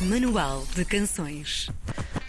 Manual de Canções.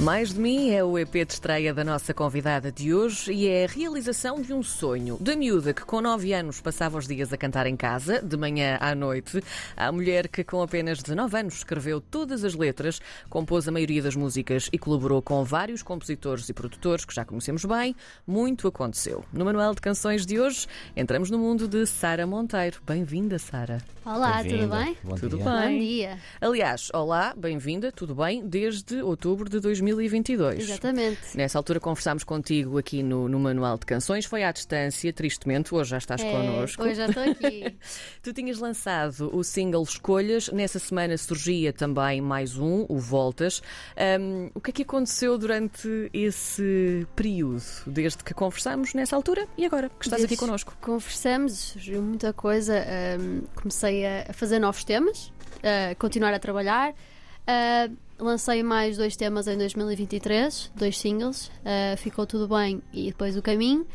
Mais de Mim é o EP de estreia da nossa convidada de hoje e é a realização de um sonho. Da miúda que com 9 anos passava os dias a cantar em casa, de manhã à noite, à mulher que com apenas 19 anos escreveu todas as letras, compôs a maioria das músicas e colaborou com vários compositores e produtores que já conhecemos bem, muito aconteceu. No Manual de Canções de hoje, entramos no mundo de Sara Monteiro. Bem-vinda, Sara. Olá, tudo Bem-vinda. bem? Bom Tudo dia. bem? Bom dia. Aliás, olá, bem-vinda, tudo bem? Desde outubro de 2022. Exatamente. Nessa altura conversámos contigo aqui no, no Manual de Canções, foi à distância, tristemente, hoje já estás É, connosco. Hoje já estou aqui. Tu tinhas lançado o single Escolhas, nessa semana surgia também mais um, o Voltas. Ahm, o que é que aconteceu durante esse período, desde que conversámos nessa altura e agora que estás aqui Desde connosco? Conversamos, surgiu muita coisa. ahm, comecei a fazer novos temas, a continuar a trabalhar. Ah, lancei mais dois temas em 2023, dois singles. ah, ficou tudo bem e depois o caminho.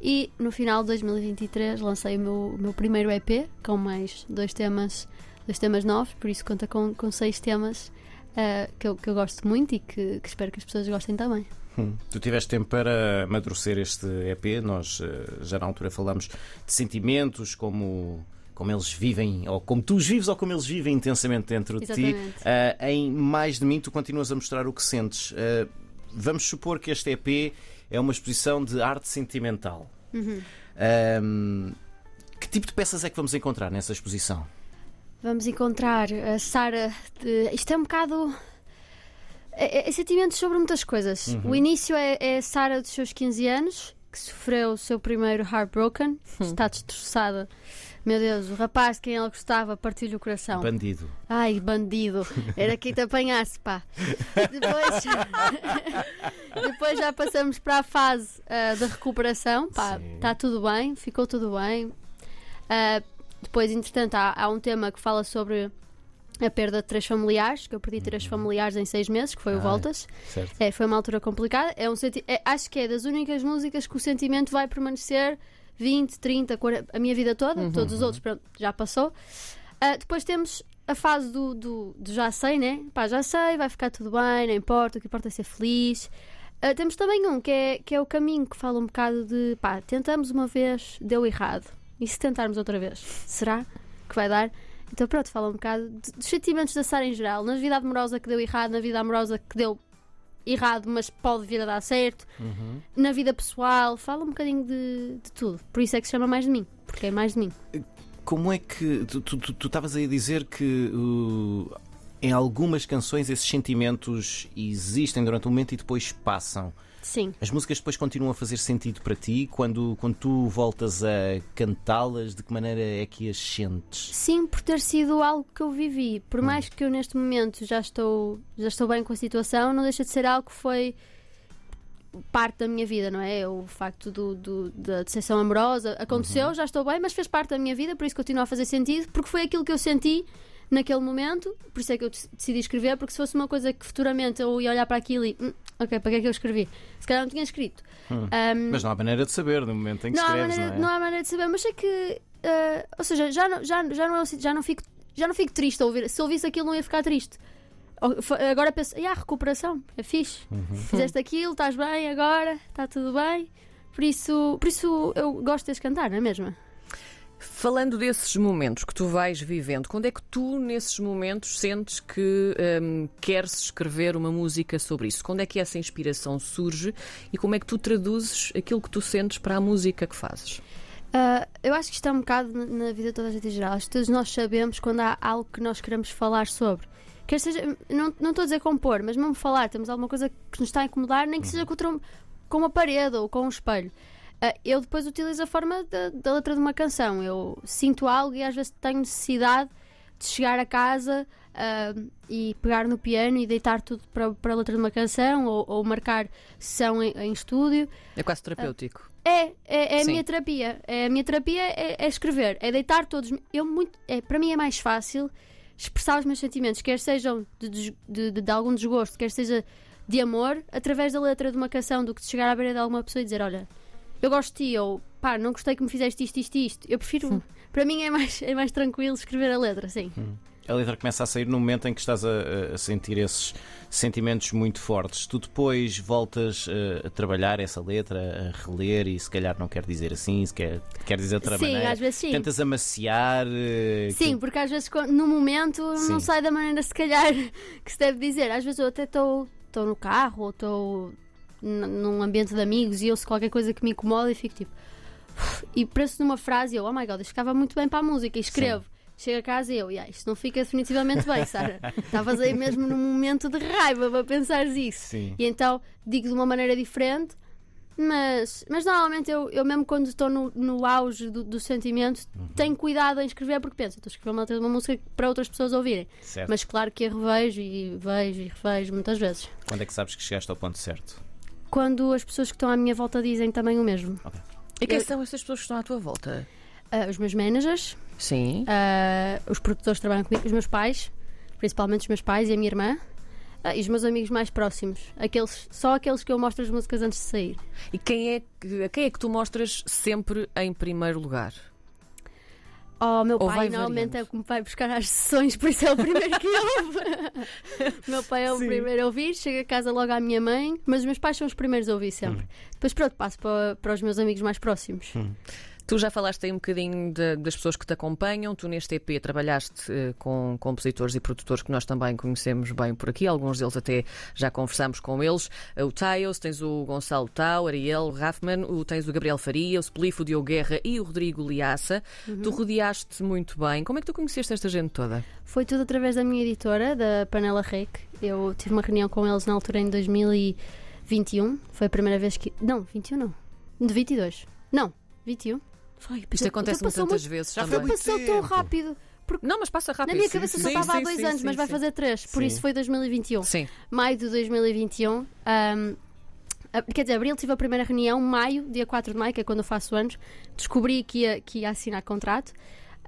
E no final de 2023 lancei o meu, meu primeiro EP com mais dois temas, dois temas novos, por isso conta com, com seis temas ah, que, eu, que eu gosto muito e que, que espero que as pessoas gostem também. Hum. Tu tiveste tempo para amadurecer este EP. Nós eh, já na altura falámos de sentimentos, como, como eles vivem, ou como tu os vives, ou como eles vivem intensamente dentro de ti. Exatamente. Ah, em Mais de Mim, tu continuas a mostrar o que sentes. Ah, vamos supor que este EP é uma exposição de arte sentimental. Uhum. Ahm, que tipo de peças é que vamos encontrar nessa exposição? Vamos encontrar a Sara. de- Isto é um bocado. É, é sentimentos sobre muitas coisas. Uhum. O início é, é a Sara dos seus 15 anos, que sofreu o seu primeiro heartbroken, está destroçada. Meu Deus, o rapaz de quem ela gostava partiu-lhe o coração. Bandido. Ai, bandido. Era quem te apanhasse, pá. Depois, depois já passamos para a fase ah, da recuperação. Pá, está tudo bem, ficou tudo bem. Ah, depois, entretanto, há, há um tema que fala sobre a perda de três familiares, que eu perdi três familiares em seis meses, que foi o Ai. Voltas. É, foi uma altura complicada. É um senti- é, acho que é das únicas músicas que o sentimento vai permanecer 20, 30, 40, a minha vida toda. Todos os outros, pronto, já passou. Ah, depois temos a fase do, do, do já sei, né? Pá, já sei, vai ficar tudo bem, não importa, o que importa é ser feliz. Ah, temos também um que é, que é o caminho, que fala um bocado de pá, tentamos uma vez, deu errado. E se tentarmos outra vez, será que vai dar? Então pronto, fala um bocado dos sentimentos da Sara em geral, na vida amorosa que deu errado, na vida amorosa que deu errado, mas pode vir a dar certo, Uhum. na vida pessoal, fala um bocadinho de, de tudo. Por isso é que se chama Mais de Mim, porque é mais de mim. Como é que. Tu estavas aí a dizer que uh, em algumas canções esses sentimentos existem durante um momento e depois passam. Sim. As músicas depois continuam a fazer sentido para ti quando, quando tu voltas a cantá-las, de que maneira é que as sentes? Sim, por ter sido algo que eu vivi. Por mais que eu neste momento já estou, já estou bem com a situação, não deixa de ser algo que foi parte da minha vida, não é? O facto do, do- da decepção amorosa aconteceu, já estou bem, mas fez parte da minha vida, por isso continua a fazer sentido, porque foi aquilo que eu senti naquele momento, por isso é que eu dec- decidi escrever, porque se fosse uma coisa que futuramente eu ia olhar para aquilo e "Hum, ok, para que é que eu escrevi? Se calhar não tinha escrito. Ahm, Mas não há maneira de saber no momento em que não, escreves, maneira, não é? não há maneira de saber, mas sei que. eh, ou seja, já não, já, já, não é, um já, não fico, já não fico triste a ouvir. Se ouvisse aquilo, não ia ficar triste. Agora penso, ah, recuperação, é fixe. Uhum. Fizeste aquilo, estás bem agora, está tudo bem. Por isso, por isso eu gosto de cantar, não é mesmo? Falando desses momentos que tu vais vivendo, quando é que tu, nesses momentos, sentes que hum, queres escrever uma música sobre isso? Quando é que essa inspiração surge e como é que tu traduzes aquilo que tu sentes para a música que fazes? Ah, eu acho que isto é um bocado na- vida de toda a gente em geral. Acho que todos nós sabemos quando há algo que nós queremos falar sobre. Quer seja, não, não estou a dizer compor, mas mesmo falar, temos alguma coisa que nos está a incomodar, nem que seja contra um- com uma parede ou com um espelho. Ah, eu depois utilizo a forma da, letra de uma canção. Eu sinto algo e às vezes tenho necessidade de chegar a casa ah, e pegar no piano e deitar tudo para, para a letra de uma canção ou, ou marcar sessão em- em estúdio. É quase terapêutico. É, é, é a minha terapia. É, a minha terapia é, é escrever, é deitar todos. Eu muito, é, para mim é mais fácil expressar os meus sentimentos, quer sejam de, de, de- de algum desgosto, quer seja de amor, através da letra de uma canção, do que de chegar à beira de alguma pessoa e dizer: Olha, eu gosto de ti, ou pá, não gostei que me fizeste isto, isto, isto. Eu prefiro. Para mim é mais, é mais tranquilo escrever a letra, sim. A letra começa a sair no momento em que estás a, a sentir esses sentimentos muito fortes. Tu depois voltas uh, a trabalhar essa letra, a reler e se calhar não quer dizer assim, se quer, quer dizer outra sim, maneira. às vezes sim. Tentas amaciar. Uh, sim, que... porque às vezes no momento Sim. não sai da maneira se calhar que se deve dizer. Às vezes eu até estou no carro ou estou num ambiente de amigos e ouço qualquer coisa que me incomoda e fico tipo. E penso numa frase e eu, oh my god, isto ficava muito bem para a música e escrevo. Chego a casa e eu, yeah, isto não fica definitivamente bem, Sara. Estavas aí mesmo num momento de raiva para pensares isso. Sim. E então digo de uma maneira diferente, mas, mas normalmente eu, eu mesmo quando estou no, no auge do, do sentimento, tenho cuidado em escrever porque penso, estou a escrever uma, uma música para outras pessoas ouvirem. Certo. Mas claro que a revejo e vejo e revejo muitas vezes. Quando é que sabes que chegaste ao ponto certo? Quando as pessoas que estão à minha volta dizem também o mesmo. E quem Eu- são estas pessoas que estão à tua volta? Ah, os meus managers, Sim. ah, os produtores que trabalham comigo, os meus pais, principalmente os meus pais e a minha irmã. ah, e os meus amigos mais próximos, aqueles, só aqueles que eu mostro as músicas antes de sair. E quem é que, quem é que tu mostras sempre em primeiro lugar? Oh, meu Ou pai normalmente é o que me vai buscar às sessões, por isso é o primeiro que ouve. meu pai é o Sim. primeiro a ouvir, chega a casa logo à minha mãe, mas os meus pais são os primeiros a ouvir sempre. Depois pronto, passo para, para os meus amigos mais próximos. Tu já falaste aí um bocadinho de- das pessoas que te acompanham. Tu neste EP trabalhaste eh, com compositores e produtores que nós também conhecemos bem por aqui. Alguns deles até já conversamos com eles. Eh, O Tails, tens o Gonçalo Tau, Ariel Raffman, o, tens o Gabriel Faria, o Spliff, o Diogo Guerra e o Rodrigo Liaça. Tu rodeaste muito bem. Como é que tu conheceste esta gente toda? Foi tudo através da minha editora, da Panela Rec. Eu tive uma reunião com eles na altura em 2021. Foi a primeira vez que. Não, 21 não. De 22. Não, 21. Foi. Isto acontece-me passou tantas muito- vezes Já foi também. Passou tão rápido. Não, mas passa rápido. Na minha cabeça sim, só estava há dois sim, anos, sim, mas vai sim. fazer três. Por Sim. isso foi 2021. Sim. maio de 2021. ahm, a- quer dizer, abril tive a primeira reunião, maio, dia 4 de maio, que é quando eu faço anos. Descobri que ia, que ia assinar contrato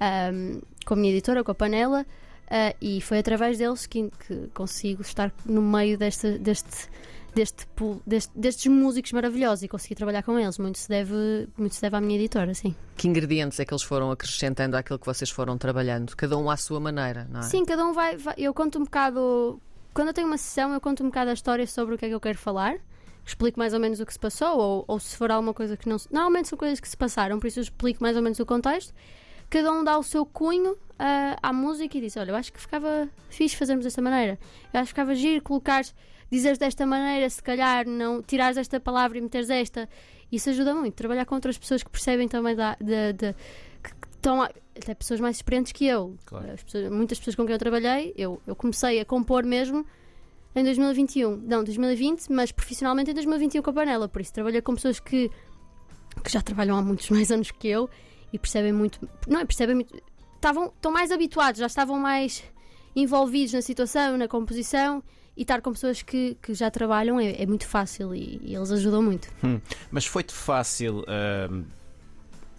ahm, com a minha editora, com a Panela, ah, e foi através deles que, que consigo estar no meio desta, deste. Deste, deste- destes músicos maravilhosos e consegui trabalhar com eles. Muito se, deve, muito se deve à minha editora, sim. Que ingredientes é que eles foram acrescentando àquilo que vocês foram trabalhando? Cada um à sua maneira, não é? Sim, cada um vai, vai- Eu conto um bocado. Quando eu tenho uma sessão, eu conto um bocado a história sobre o que é que eu quero falar. Explico mais ou menos o que se passou, ou, ou se for alguma coisa que não se. Normalmente são coisas que se passaram, por isso eu explico mais ou menos o contexto. Cada um dá o seu cunho ah, à música e diz: Olha, eu acho que ficava fixe fazermos desta maneira. Eu acho que ficava giro colocar, dizeres desta maneira, se calhar não tirares esta palavra e meteres esta. Isso ajuda muito. Trabalhar com outras pessoas que percebem também da, da, estão até pessoas mais experientes que eu. Claro. As pessoas- muitas pessoas com quem eu trabalhei, eu, eu comecei a compor mesmo em 2021. Não, 2020, mas profissionalmente em 2021 com a panela. Por isso trabalhei com pessoas que, que já trabalham há muitos mais anos que eu e percebem muito. Não é? Percebem muito. Estavam, estão mais habituados, já estavam mais envolvidos na situação, na composição. E estar com pessoas que, que já trabalham é, é muito fácil e, e eles ajudam muito. Hum, Mas foi-te fácil ahm,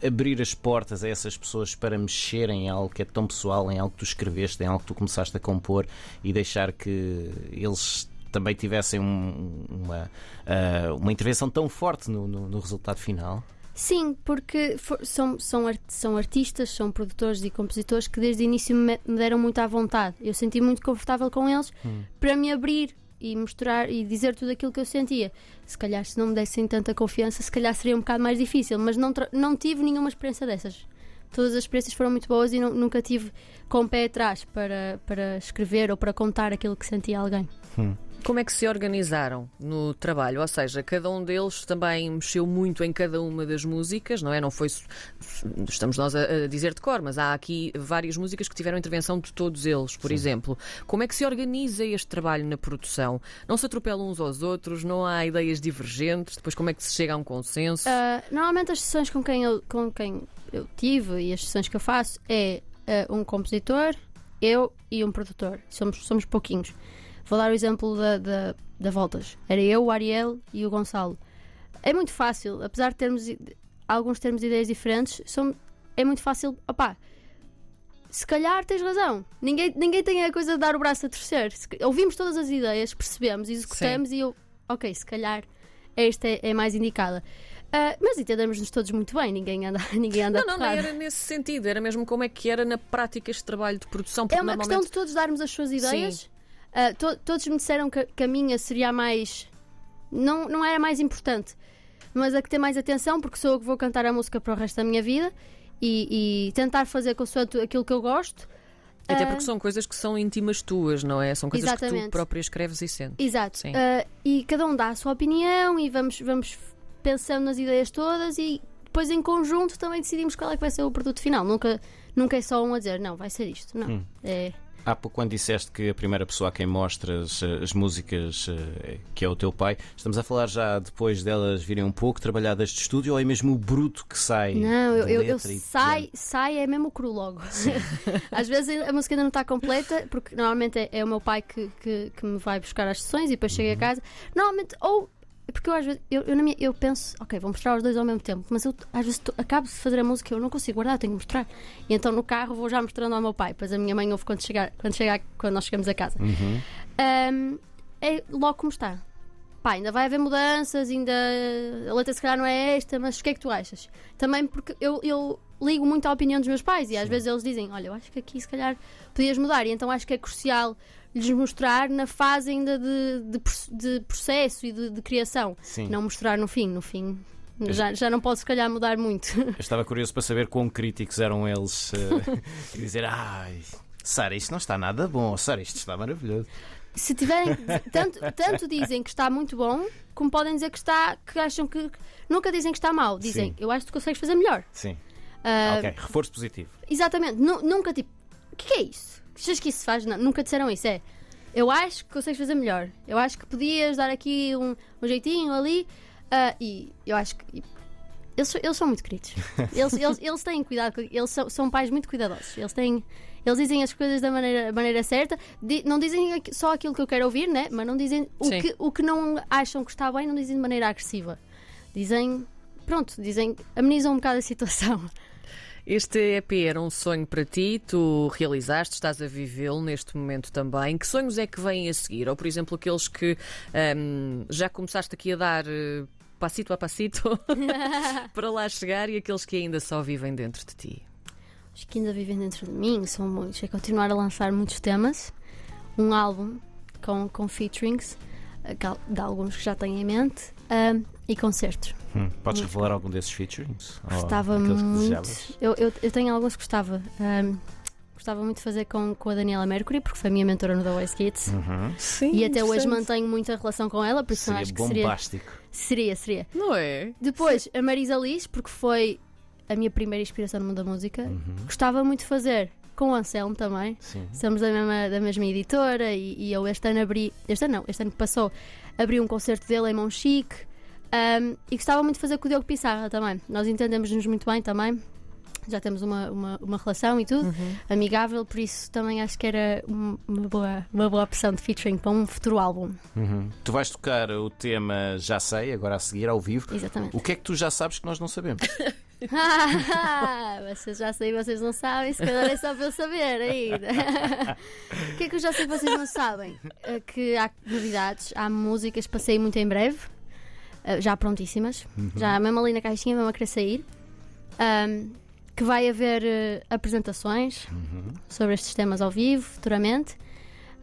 abrir as portas a essas pessoas para mexerem em algo que é tão pessoal, em algo que tu escreveste, em algo que tu começaste a compor e deixar que eles também tivessem um- uma, ah, uma intervenção tão forte no, no- no resultado final? Sim, porque for- são, são, art- são artistas, são produtores e compositores que desde o início me, me deram muito à vontade. Eu senti muito confortável com eles para me abrir e mostrar e dizer tudo aquilo que eu sentia. Se calhar, se não me dessem tanta confiança, se calhar seria um bocado mais difícil, mas não, não tive nenhuma experiência dessas. Todas as experiências foram muito boas e nu- nunca tive com o pé atrás para, para escrever ou para contar aquilo que sentia a alguém. Como é que se organizaram no trabalho? Ou seja, cada um deles também mexeu muito em cada uma das músicas, não é? Não foi. Estamos nós a, dizer de cor, mas há aqui várias músicas que tiveram intervenção de todos eles, por exemplo. Como é que se organiza este trabalho na produção? Não se atropelam uns aos outros, não há ideias divergentes, depois como é que se chega a um consenso? Ah, normalmente as sessões com quem, eu, com quem eu tive e as sessões que eu faço é ah, um compositor, eu e um produtor. Somos, somos pouquinhos. Vou dar o exemplo da, da, da Voltas. Era eu, o Ariel e o Gonçalo. É muito fácil, apesar de termos alguns termos ideias diferentes, são, é muito fácil. Opá, se calhar tens razão. Ninguém, ninguém tem a coisa de dar o braço a torcer. Ouvimos todas as ideias, percebemos, executamos e eu, ok, se calhar esta é, é mais indicada. Ah, mas entendemos-nos todos muito bem, ninguém anda, ninguém anda Não, não, não era nesse sentido, era mesmo como é que era na prática este trabalho de produção. É uma questão normalmente... de todos darmos as suas ideias. Ah, to- todos me disseram que, que a minha seria a mais. Não, não era a mais importante, mas a que tem mais atenção, porque sou eu que vou cantar a música para o resto da minha vida e, e tentar fazer consoante aquilo que eu gosto. Até Ah, porque são coisas que são íntimas tuas, não é? São coisas que Exatamente. tu própria escreves e sentes. Exato. Sim. Ah, e cada um dá a sua opinião e vamos, vamos pensando nas ideias todas e depois em conjunto também decidimos qual é que vai ser o produto final. Nunca, nunca é só um a dizer, não, vai ser isto. Não. Hum. É, Há pouco, quando disseste que a primeira pessoa a quem mostras eh, as músicas, eh, que é o teu pai, estamos a falar já depois delas virem um pouco trabalhadas de estúdio ou é mesmo o bruto que sai? Não, eu, eu, eu sai, sai é mesmo cru logo. Às vezes a música ainda não está completa, porque normalmente é, é o meu pai que, que, que me vai buscar as sessões e depois chega Uhum. a casa. Normalmente, ou porque eu às vezes eu, eu, minha- eu penso, ok, vou mostrar os dois ao mesmo tempo, mas eu às vezes tô- acabo de fazer a música eu não consigo guardar, tenho que mostrar. E então no carro vou já mostrando ao meu pai, pois a minha mãe ouve quando, chegar, quando, chegar, quando nós chegamos a casa. Uhum. Ahm, é logo como está. Pá, ainda vai haver mudanças, ainda a letra se calhar não é esta, mas o que é que tu achas? Também porque eu, eu ligo muito à opinião dos meus pais e às vezes eles dizem: Olha, eu acho que aqui se calhar podias mudar, e então acho que é crucial lhes mostrar na fase ainda de, de, de processo e de, de criação. Sim. Não mostrar no fim. No fim já, já não posso se calhar mudar muito. Eu estava curioso para saber quão críticos eram eles eh, e dizer: Ai, Sara, isto não está nada bom, Sara, isto está maravilhoso. se tiverem tanto, tanto dizem que está muito bom como podem dizer que está que acham que nunca dizem que está mal dizem Sim. eu acho que tu consegues fazer melhor Sim. Ah, ok, reforço positivo. exatamente Nu- nunca tipo o que é isso achas que isso se faz não, nunca disseram isso é eu acho que consegues fazer melhor eu acho que podias dar aqui um, um jeitinho ali ah, e eu acho que eles, são- eles são muito queridos. Eles, eles, eles têm cuidado, eles são, são pais muito cuidadosos. Eles têm, eles dizem as coisas da maneira, maneira certa, Di- não dizem só aquilo que eu quero ouvir, né? mas não dizem o Sim. que, o que não acham que está bem, não dizem de maneira agressiva. Dizem, pronto, dizem, amenizam um bocado a situação. Este EP era um sonho para ti, tu realizaste, estás a vivê-lo neste momento também. Que sonhos é que vêm a seguir? Ou, por exemplo, aqueles que hum, já começaste aqui a dar eh, passito a passito para lá chegar e aqueles que ainda só vivem dentro de ti? Os que ainda vivem dentro de mim são muitos. É continuar a lançar muitos temas, um álbum com, com featurings, eh, de alguns que já tenho em mente, ahm, e concertos. Hum, Podes revelar algum desses featurings? Gostava muito. Eu, eu, eu tenho alguns que gostava. ahm, gostava muito de fazer com, com a Daniela Mercury, porque foi a minha mentora no The Voice Kids. Uhum. Sim. E até hoje mantenho muita relação com ela, por isso Seria acho que seria, bombástico. seria, seria. Não é? Depois, a Marisa Liz, porque foi a minha primeira inspiração no mundo da música. Uhum. Gostava muito de fazer com o Anselmo também. Sim. Somos da mesma, da mesma editora e, e eu este ano abri. Este ano não, este ano que passou, abri um concerto dele em Monchique. Um, e gostava muito de fazer com o Diogo Pissarra também. Nós entendemos-nos muito bem também. Já temos uma, uma, uma relação e tudo, amigável, por isso também acho que era um- uma boa, uma boa opção de featuring para um futuro álbum. Uhum. Tu vais tocar o tema Já Sei, agora a seguir, ao vivo. Exatamente. O que é que tu já sabes que nós não sabemos? vocês já sei, vocês não sabem, se calhar é só para eu saber ainda. O que é que eu já sei que vocês não sabem? É que há novidades, há músicas para sair muito em breve, eh, já prontíssimas, já mesmo ali na caixinha, mesmo a querer sair. Ahm, que vai haver eh, apresentações sobre estes temas ao vivo, futuramente.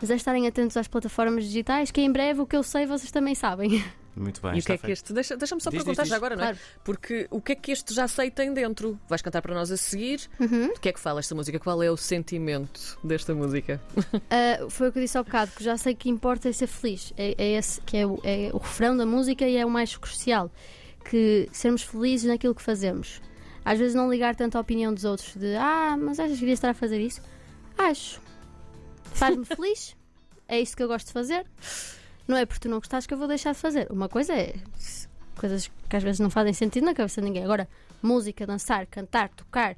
Mas é estarem atentos às plataformas digitais, que em breve o que eu sei vocês também sabem. Muito bem. E o que está é que feito. este. Deixa- Deixa-me só Diz, perguntar diz, já diz. agora, não é? Claro. Porque o que é que este já sei tem dentro? Vais cantar para nós a seguir. Uhum. Do que é que fala esta música? Qual é o sentimento desta música? Uh, foi o que eu disse ao bocado, que já sei que importa é ser feliz. É, é esse que é o, é o refrão da música e é o mais crucial. Que sermos felizes naquilo que fazemos. Às vezes não ligar tanto à opinião dos outros de ah, mas achas que devias estar a fazer isso? Acho. Faz-me feliz. É isto que eu gosto de fazer. Não é porque tu não gostares que eu vou deixar de fazer. Uma coisa é coisas que às vezes não fazem sentido na cabeça de ninguém. Agora, música, dançar, cantar, tocar,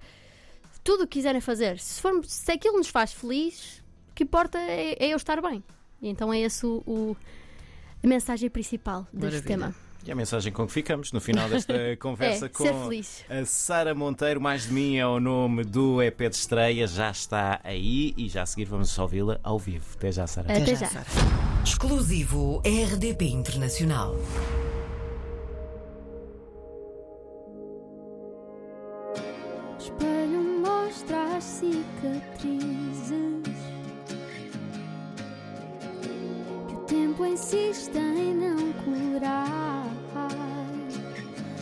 tudo o que quiserem fazer. Se, for, se aquilo nos faz feliz, o que importa é, é eu estar bem. E então é esse o, o- a mensagem principal deste Maravilha. tema. E a mensagem com que ficamos no final desta conversa É, com a Sara Monteiro. Mais de mim é o nome do EP de estreia, já está aí e já a seguir vamos ouvi-la ao vivo. Até já, Sara. Até já. Sara. Exclusivo RDP Internacional. Espelho mostra as cicatrizes que o tempo insiste em não curar.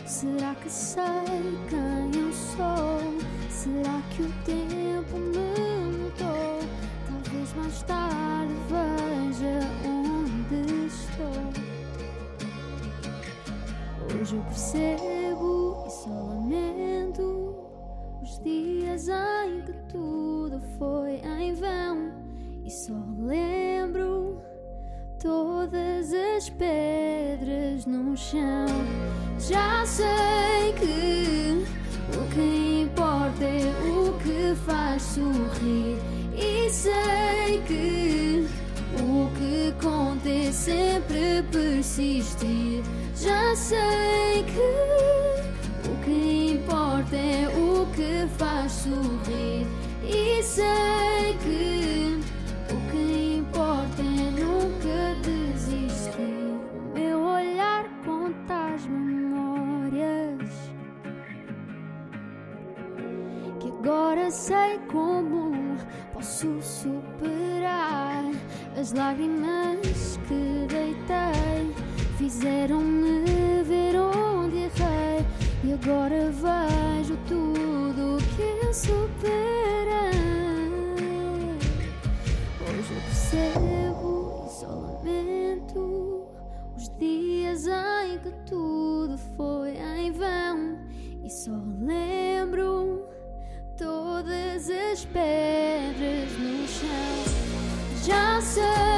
Será que sei quem eu sou? Será que o tempo me mudou? Talvez mais tarde veja onde estou. Hoje eu percebo e só lamento os dias em que tudo foi em vão e só lembro todas as pedras no chão. Já sei que o que importa é o que faz sorrir sei que o que conta é sempre persistir. Já sei que o que importa é o que faz sorrir e sei que sei como posso superar as lágrimas que deitei fizeram-me ver onde errei e agora vejo tudo que eu superei. Hoje eu percebo e só lamento os dias em que tudo foi em vão e só lembro todas as pedras no chão. Já sei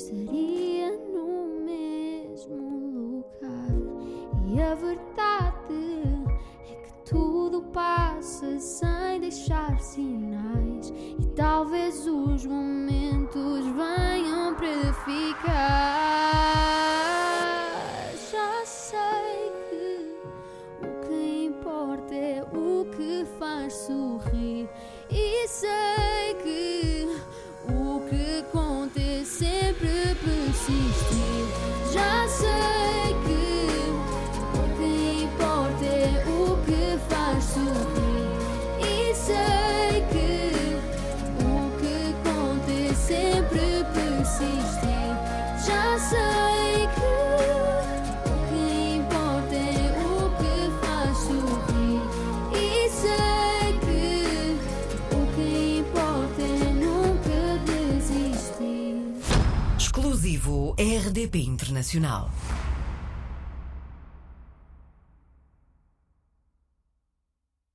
estaria no mesmo lugar. E a verdade é que tudo passa sem deixar sinais. Nunca